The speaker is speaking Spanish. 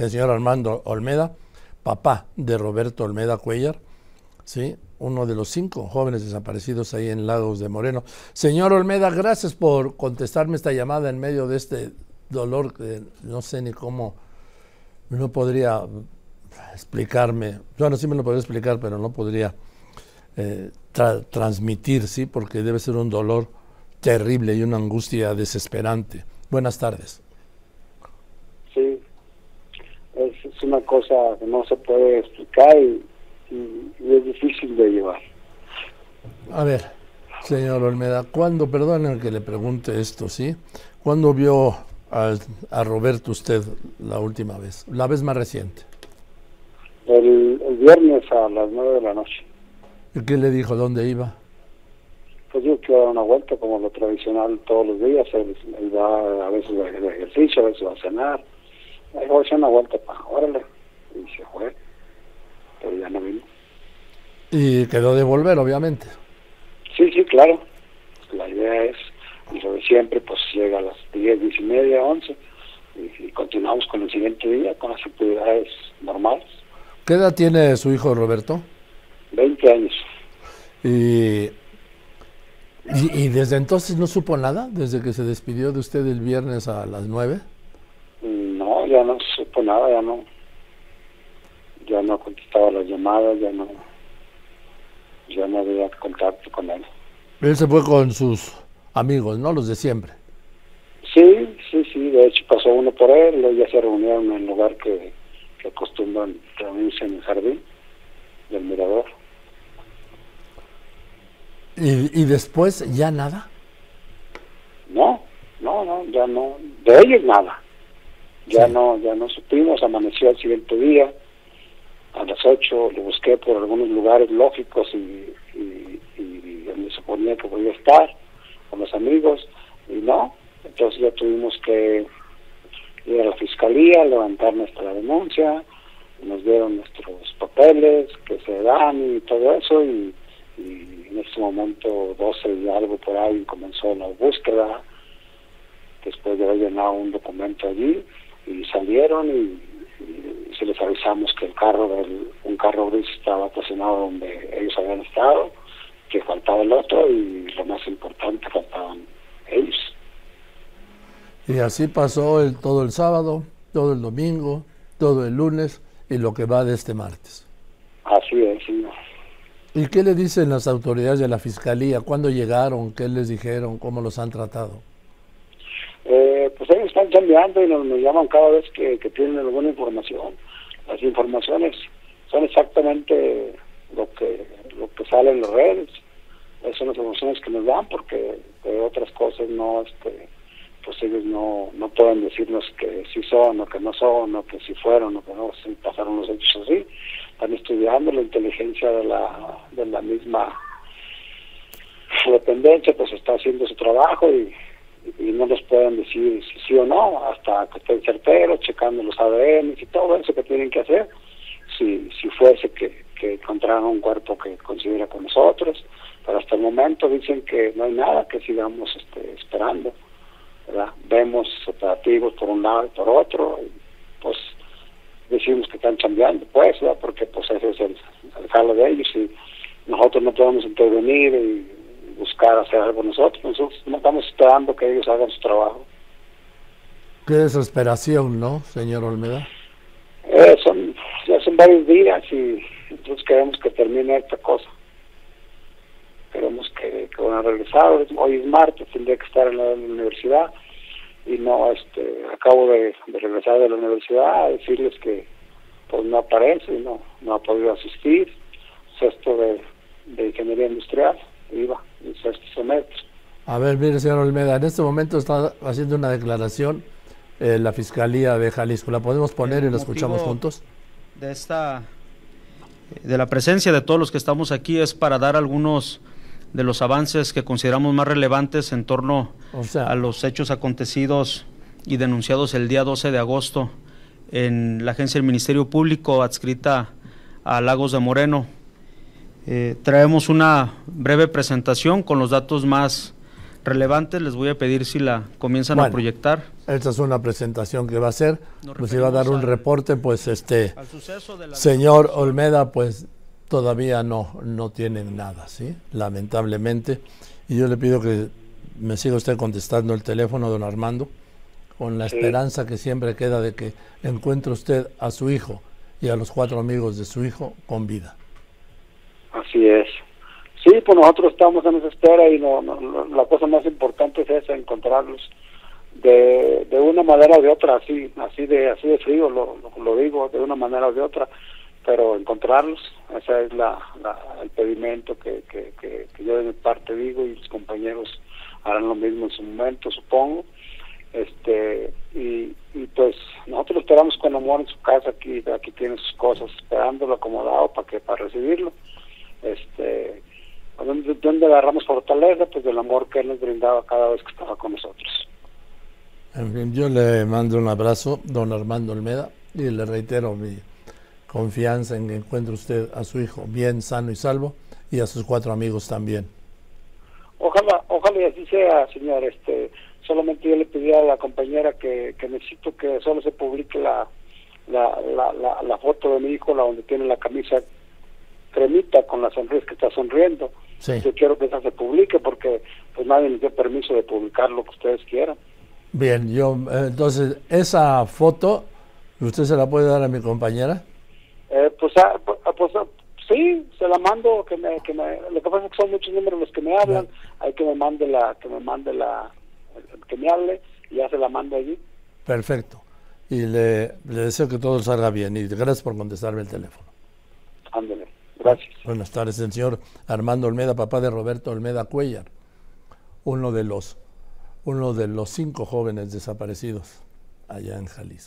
el señor Armando Olmeda, papá de Roberto Olmeda Cuellar, ¿sí? uno de los cinco jóvenes desaparecidos ahí en Lagos de Moreno. Señor Olmeda, gracias por contestarme esta llamada en medio de este dolor que no sé ni cómo, no podría explicarme, bueno, sí me lo podría explicar, pero no podría eh, transmitir, ¿sí? Porque debe ser un dolor terrible y una angustia desesperante. Buenas tardes. Sí, es, una cosa que no se puede explicar y y, es difícil de llevar. A ver, señor Olmeda, ¿cuándo, perdonen que le pregunte esto, ¿sí? ¿Cuándo vio a, a, Roberto usted la última vez, la vez más reciente? El, viernes a las nueve de la noche. ¿Y qué le dijo? ¿Dónde iba? Pues yo quiero dar una vuelta como lo tradicional todos los días. Él, va a veces a ejercicio, a veces va a cenar. Voy a hacer una vuelta para, órale. Y se fue pero ya no vino. Y quedó de volver, obviamente. Sí, sí, claro. La idea es, y de siempre, pues llega a las 10, 10 y media, 11, y, continuamos con el siguiente día, con las actividades normales. ¿Qué edad tiene su hijo Roberto? 20 años. Y, y, desde entonces no supo nada, desde que se despidió de usted el viernes a las 9? Ya no supo nada, ya no ya no contestaba las llamadas, ya no, ya no había contacto con él. Él se fue con sus amigos, ¿no? Los de siempre. Sí, sí, sí, de hecho pasó uno por él, ya se reunieron en el lugar que, que acostumbran reunirse en el jardín del mirador. ¿Y, ¿Y después ya nada? No, no, no, ya no, de ellos nada. Ya no, ya no supimos, amaneció el siguiente día, a las 8 lo busqué por algunos lugares lógicos y, donde se suponía que podía estar con los amigos y no, entonces ya tuvimos que ir a la fiscalía, levantar nuestra denuncia, nos dieron nuestros papeles que se dan y todo eso y, en ese momento 12 y algo por ahí comenzó la búsqueda. Después de haber llenado un documento allí y salieron y y se les avisamos que el carro del, un carro gris estaba estacionado donde ellos habían estado, que faltaba el otro y lo más importante faltaban ellos. Y así pasó el, todo el sábado, todo el domingo, todo el lunes y lo que va de este martes. Así es, señor. ¿Y qué le dicen las autoridades de la fiscalía? ¿Cuándo llegaron? ¿Qué les dijeron? ¿Cómo los han tratado? Eh, están cambiando y nos, llaman cada vez que, tienen alguna información. Las informaciones son exactamente lo que lo que sale en las redes. Esas son las informaciones que nos dan porque de otras cosas no, este, pues ellos no, no pueden decirnos que sí son o que no son o que sí fueron o que no, si pasaron los hechos así. Están estudiando la inteligencia de la, de la misma dependencia, pues está haciendo su trabajo y y no les pueden decir si sí o no hasta que estén certeros, checando los ADN y todo eso que tienen que hacer, si, si fuese que, que encontraran un cuerpo que considera con nosotros, pero hasta el momento dicen que no hay nada, que sigamos este, esperando, ¿verdad? Vemos operativos por un lado y por otro, y pues decimos que están cambiando, pues, porque pues ese es el, el de ellos y nosotros no podemos intervenir y buscar hacer algo nosotros. Nosotros no estamos esperando que ellos hagan su trabajo. Qué desesperación, ¿no, señor Olmeda? Eh, son, ya son varios días y nosotros queremos que termine esta cosa. Queremos que, que van a regresar. Hoy es martes, tendría que estar en la, universidad y no, este, acabo de, regresar de la universidad a decirles que pues no aparece, no, no ha podido asistir. Sexto de, de ingeniería industrial, iba. A ver, mire, señor Olmeda, en este momento está haciendo una declaración eh, la Fiscalía de Jalisco. ¿La podemos poner y la escuchamos juntos? De esta, de la presencia de todos los que estamos aquí es para dar algunos de los avances que consideramos más relevantes en torno a los hechos acontecidos y denunciados el día 12 de agosto en la agencia del Ministerio Público adscrita a Lagos de Moreno, eh, traemos una breve presentación con los datos más relevantes. Les voy a pedir si la comienzan a proyectar. Esta es una presentación que va a hacer. Nos iba a dar un reporte, pues este señor Olmeda, pues todavía no, no tiene nada, ¿sí? Lamentablemente. Y yo le pido que me siga usted contestando el teléfono, don Armando, con la esperanza que siempre queda de que encuentre usted a su hijo y a los cuatro amigos de su hijo con vida. Así es. Sí, pues nosotros estamos en esa espera y no, la cosa más importante es esa, encontrarlos de, de una manera o de otra, así así de así de frío lo, lo, digo, de una manera o de otra, pero encontrarlos, ese es la, el pedimento que, yo de mi parte digo y los compañeros harán lo mismo en su momento, supongo. Este y, y pues nosotros esperamos con amor en su casa aquí, aquí tiene sus cosas, esperándolo acomodado para que para recibirlo. Este ¿Dónde, ¿Dónde agarramos fortaleza? Pues del amor que Él nos brindaba cada vez que estaba con nosotros. En fin, yo le mando un abrazo, don Armando Olmeda, y le reitero mi confianza en que encuentre usted a su hijo bien, sano y salvo, y a sus cuatro amigos también. Ojalá, ojalá y así sea, señor. Este, solamente yo le pedí a la compañera que, que necesito que solo se publique la, la, la, la, foto de mi hijo, la donde tiene la camisa cremita con la sonrisa que está sonriendo. Yo quiero que esa se publique porque pues nadie me dio permiso de publicar lo que ustedes quieran. Bien, yo eh, entonces esa foto usted se la puede dar a mi compañera. Eh, pues, ah, pues, ah, pues ah, sí, se la mando. Que me, que me, lo que pasa es que son muchos números los que me hablan. Hay que me mande la, que me mande la, que me hable y ya se la mando allí. Perfecto. Y le, le deseo que todo salga bien y gracias por contestarme el teléfono. Buenas tardes, el señor Armando Olmeda, papá de Roberto Olmeda Cuellar, uno de los, uno de los cinco jóvenes desaparecidos allá en Jalisco.